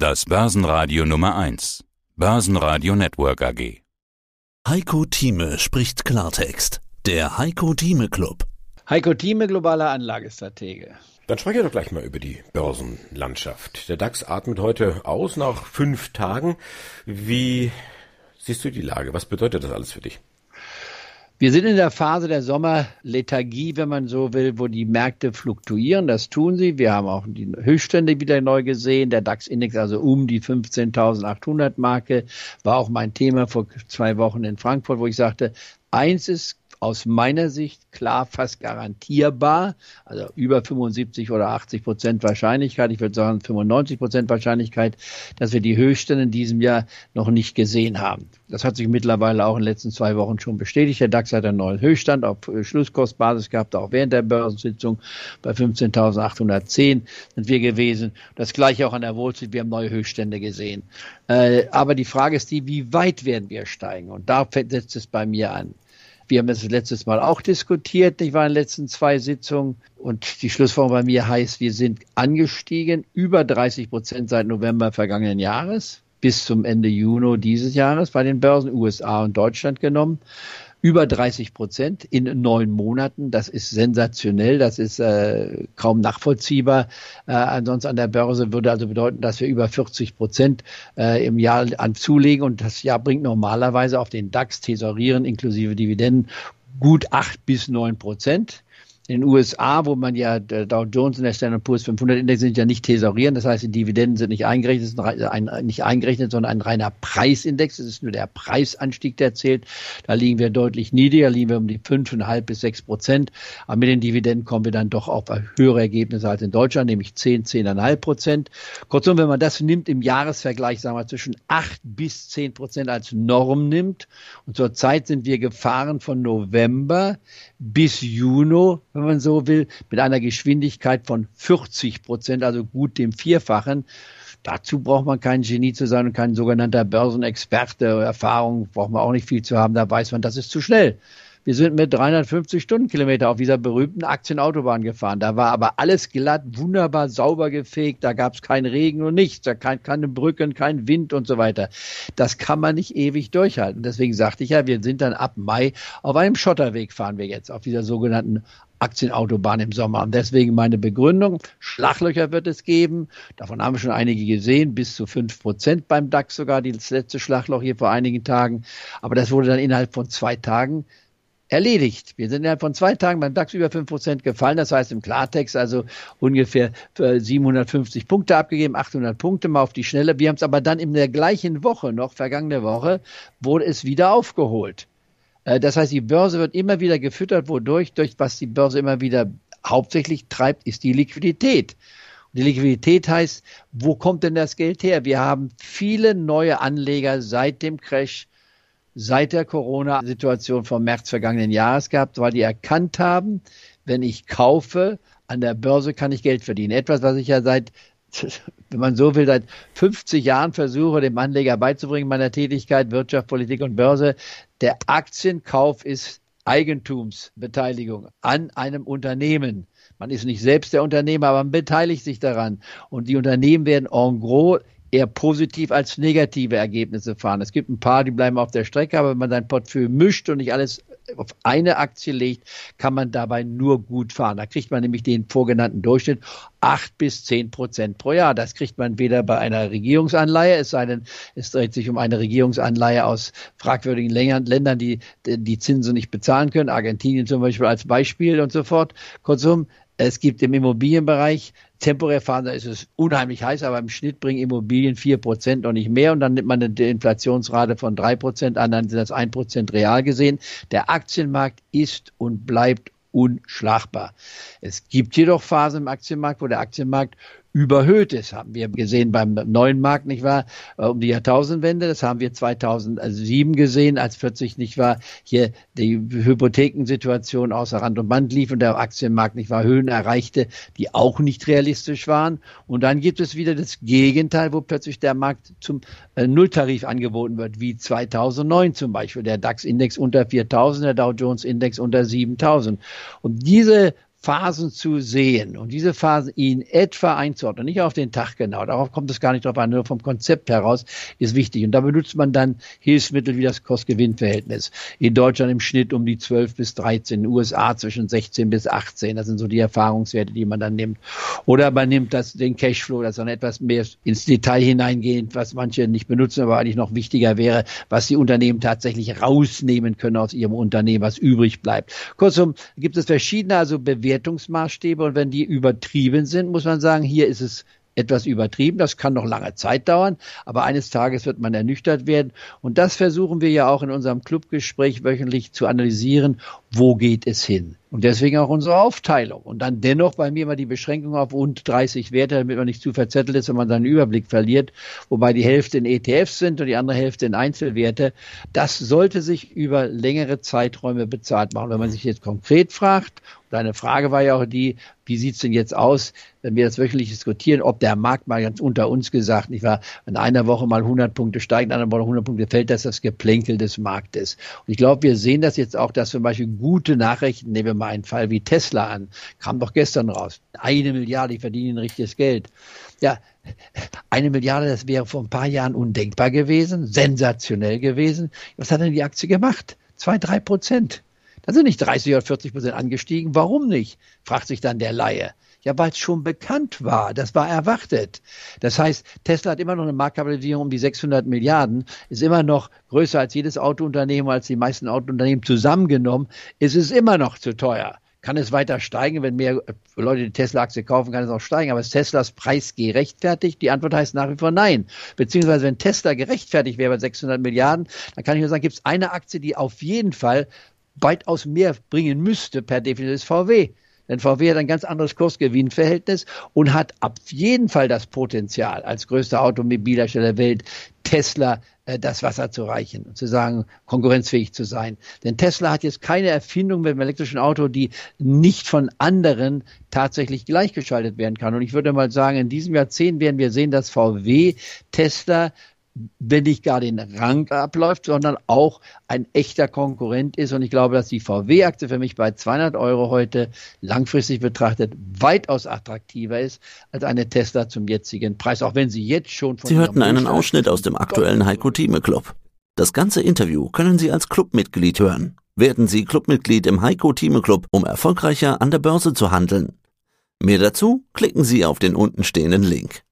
Das Börsenradio Nummer 1. Börsenradio Network AG. Heiko Thieme spricht Klartext. Der Heiko Thieme Club. Heiko Thieme, globaler Anlagestratege. Dann sprechen wir doch gleich mal über die Börsenlandschaft. Der DAX atmet heute aus nach fünf Tagen. Wie siehst du die Lage? Was bedeutet das alles für dich? Wir sind in der Phase der Sommerlethargie, wenn man so will, wo die Märkte fluktuieren. Das tun sie. Wir haben auch die Höchststände wieder neu gesehen. Der DAX-Index also um die 15.800 Marke war auch mein Thema vor zwei Wochen in Frankfurt, wo ich sagte, eins ist aus meiner Sicht klar fast garantierbar, also über 75 oder 80 Prozent Wahrscheinlichkeit, ich würde sagen 95 Prozent Wahrscheinlichkeit, dass wir die Höchststände in diesem Jahr noch nicht gesehen haben. Das hat sich mittlerweile auch in den letzten zwei Wochen schon bestätigt. Der DAX hat einen neuen Höchststand auf Schlusskostbasis gehabt, auch während der Börsensitzung bei 15.810 sind wir gewesen. Das gleiche auch an der Wall Street, wir haben neue Höchststände gesehen. Äh, aber die Frage ist die, wie weit werden wir steigen? Und da setzt es bei mir an. Wir haben das letztes Mal auch diskutiert, ich war in den letzten zwei Sitzungen. Und die Schlussfolgerung bei mir heißt, wir sind angestiegen über 30 Prozent seit November vergangenen Jahres bis zum Ende Juni dieses Jahres bei den Börsen USA und Deutschland genommen über 30 Prozent in neun Monaten. Das ist sensationell, das ist äh, kaum nachvollziehbar. Äh, ansonsten an der Börse würde also bedeuten, dass wir über 40 Prozent äh, im Jahr an zulegen und das Jahr bringt normalerweise auf den DAX Tesorieren inklusive Dividenden gut acht bis neun Prozent in den USA, wo man ja der Dow Jones und der Standard Poor's 500 Index sind ja nicht thesaurieren, das heißt, die Dividenden sind nicht eingerechnet, sind ein, nicht eingerechnet, sondern ein reiner Preisindex. Es ist nur der Preisanstieg, der zählt. Da liegen wir deutlich niedriger, liegen wir um die 5,5 bis 6 Prozent. Aber mit den Dividenden kommen wir dann doch auf höhere Ergebnisse als in Deutschland, nämlich 10, 10,5 Prozent. Kurzum, wenn man das nimmt im Jahresvergleich, sagen wir zwischen 8 bis 10 Prozent als Norm nimmt, und zurzeit sind wir gefahren von November bis Juni, wenn man so will, mit einer Geschwindigkeit von 40 Prozent, also gut dem Vierfachen. Dazu braucht man kein Genie zu sein und kein sogenannter Börsenexperte. Erfahrung braucht man auch nicht viel zu haben. Da weiß man, das ist zu schnell. Wir sind mit 350 Stundenkilometer auf dieser berühmten Aktienautobahn gefahren. Da war aber alles glatt, wunderbar sauber gefegt. Da gab es keinen Regen und nichts. Da kein, keine Brücken, kein Wind und so weiter. Das kann man nicht ewig durchhalten. Deswegen sagte ich ja, wir sind dann ab Mai auf einem Schotterweg fahren wir jetzt, auf dieser sogenannten Aktienautobahn im Sommer. Und deswegen meine Begründung, Schlaglöcher wird es geben. Davon haben wir schon einige gesehen, bis zu fünf Prozent beim DAX sogar, das letzte Schlagloch hier vor einigen Tagen. Aber das wurde dann innerhalb von zwei Tagen erledigt. Wir sind innerhalb von zwei Tagen beim DAX über fünf Prozent gefallen. Das heißt im Klartext also ungefähr 750 Punkte abgegeben, 800 Punkte mal auf die Schnelle. Wir haben es aber dann in der gleichen Woche noch, vergangene Woche, wurde es wieder aufgeholt. Äh, das heißt, die Börse wird immer wieder gefüttert, wodurch, durch was die Börse immer wieder hauptsächlich treibt, ist die Liquidität. Die Liquidität heißt, wo kommt denn das Geld her? Wir haben viele neue Anleger seit dem Crash seit der Corona-Situation vom März vergangenen Jahres gehabt, weil die erkannt haben, wenn ich kaufe, an der Börse kann ich Geld verdienen. Etwas, was ich ja seit, wenn man so will, seit 50 Jahren versuche, dem Anleger beizubringen, meiner Tätigkeit, Wirtschaft, Politik und Börse. Der Aktienkauf ist Eigentumsbeteiligung an einem Unternehmen. Man ist nicht selbst der Unternehmer, aber man beteiligt sich daran. Und die Unternehmen werden en gros eher positiv als negative Ergebnisse fahren. Es gibt ein paar, die bleiben auf der Strecke, aber wenn man sein Portfolio mischt und nicht alles auf eine Aktie legt, kann man dabei nur gut fahren. Da kriegt man nämlich den vorgenannten Durchschnitt acht bis zehn Prozent pro Jahr. Das kriegt man weder bei einer Regierungsanleihe, es sei denn, es dreht sich um eine Regierungsanleihe aus fragwürdigen Ländern, die die Zinsen nicht bezahlen können, Argentinien zum Beispiel als Beispiel und so fort. Kurzum, es gibt im Immobilienbereich temporär fahren, da ist es unheimlich heiß, aber im Schnitt bringen Immobilien vier Prozent und nicht mehr und dann nimmt man eine Inflationsrate von drei Prozent an, dann sind das ein Prozent real gesehen. Der Aktienmarkt ist und bleibt unschlagbar. Es gibt jedoch Phasen im Aktienmarkt, wo der Aktienmarkt überhöht ist. Haben wir gesehen beim neuen Markt, nicht wahr, äh, um die Jahrtausendwende. Das haben wir 2007 gesehen, als plötzlich, nicht wahr, hier die Hypothekensituation außer Rand und Band lief und der Aktienmarkt, nicht wahr, Höhen erreichte, die auch nicht realistisch waren. Und dann gibt es wieder das Gegenteil, wo plötzlich der Markt zum äh, Nulltarif angeboten wird, wie 2009 zum Beispiel. Der DAX-Index unter 4000, der Dow Jones-Index unter 7000. Und diese Phasen zu sehen und diese Phasen in etwa einzuordnen, nicht auf den Tag genau, darauf kommt es gar nicht drauf an, nur vom Konzept heraus ist wichtig. Und da benutzt man dann Hilfsmittel wie das Kost-Gewinn-Verhältnis. In Deutschland im Schnitt um die 12 bis 13, in den USA zwischen 16 bis 18. Das sind so die Erfahrungswerte, die man dann nimmt. Oder man nimmt das, den Cashflow, das dann etwas mehr ins Detail hineingehend, was manche nicht benutzen, aber eigentlich noch wichtiger wäre, was die Unternehmen tatsächlich rausnehmen können aus ihrem Unternehmen, was übrig bleibt. Kurzum, gibt es verschiedene also Bewertungsmaßstäbe und wenn die übertrieben sind, muss man sagen, hier ist es etwas übertrieben. Das kann noch lange Zeit dauern, aber eines Tages wird man ernüchtert werden. Und das versuchen wir ja auch in unserem Clubgespräch wöchentlich zu analysieren. Wo geht es hin? Und deswegen auch unsere Aufteilung. Und dann dennoch bei mir mal die Beschränkung auf rund 30 Werte, damit man nicht zu verzettelt ist, wenn man seinen Überblick verliert. Wobei die Hälfte in ETFs sind und die andere Hälfte in Einzelwerte. Das sollte sich über längere Zeiträume bezahlt machen. Wenn man sich jetzt konkret fragt, Deine Frage war ja auch die, wie sieht's denn jetzt aus, wenn wir das wöchentlich diskutieren, ob der Markt mal ganz unter uns gesagt, nicht wahr, wenn einer Woche mal 100 Punkte steigt, in einer Woche 100 Punkte fällt, das das Geplänkel des Marktes. Und ich glaube, wir sehen das jetzt auch, dass zum Beispiel gute Nachrichten, nehmen wir mal einen Fall wie Tesla an, kam doch gestern raus. Eine Milliarde, die verdienen richtiges Geld. Ja, eine Milliarde, das wäre vor ein paar Jahren undenkbar gewesen, sensationell gewesen. Was hat denn die Aktie gemacht? Zwei, drei Prozent. Dann sind nicht 30 oder 40 Prozent angestiegen. Warum nicht? fragt sich dann der Laie. Ja, weil es schon bekannt war. Das war erwartet. Das heißt, Tesla hat immer noch eine Marktkapitalisierung um die 600 Milliarden, ist immer noch größer als jedes Autounternehmen, als die meisten Autounternehmen zusammengenommen. Es ist immer noch zu teuer. Kann es weiter steigen? Wenn mehr Leute die Tesla-Aktie kaufen, kann es auch steigen. Aber ist Teslas Preis gerechtfertigt? Die Antwort heißt nach wie vor nein. Beziehungsweise, wenn Tesla gerechtfertigt wäre bei 600 Milliarden, dann kann ich nur sagen, gibt es eine Aktie, die auf jeden Fall weitaus mehr bringen müsste per Definition ist VW. Denn VW hat ein ganz anderes Kursgewinnverhältnis und hat ab jeden Fall das Potenzial, als größter Automobilhersteller der Welt Tesla äh, das Wasser zu reichen und zu sagen, konkurrenzfähig zu sein. Denn Tesla hat jetzt keine Erfindung mit dem elektrischen Auto, die nicht von anderen tatsächlich gleichgeschaltet werden kann. Und ich würde mal sagen, in diesem Jahrzehnt werden wir sehen, dass VW Tesla wenn nicht gar den Rang abläuft, sondern auch ein echter Konkurrent ist. Und ich glaube, dass die VW-Aktie für mich bei 200 Euro heute langfristig betrachtet weitaus attraktiver ist als eine Tesla zum jetzigen Preis, auch wenn sie jetzt schon von Sie hörten einen Ausschnitt aus dem aktuellen Heiko Thieme Club. Das ganze Interview können Sie als Clubmitglied hören. Werden Sie Clubmitglied im Heiko Thieme Club, um erfolgreicher an der Börse zu handeln. Mehr dazu klicken Sie auf den untenstehenden Link.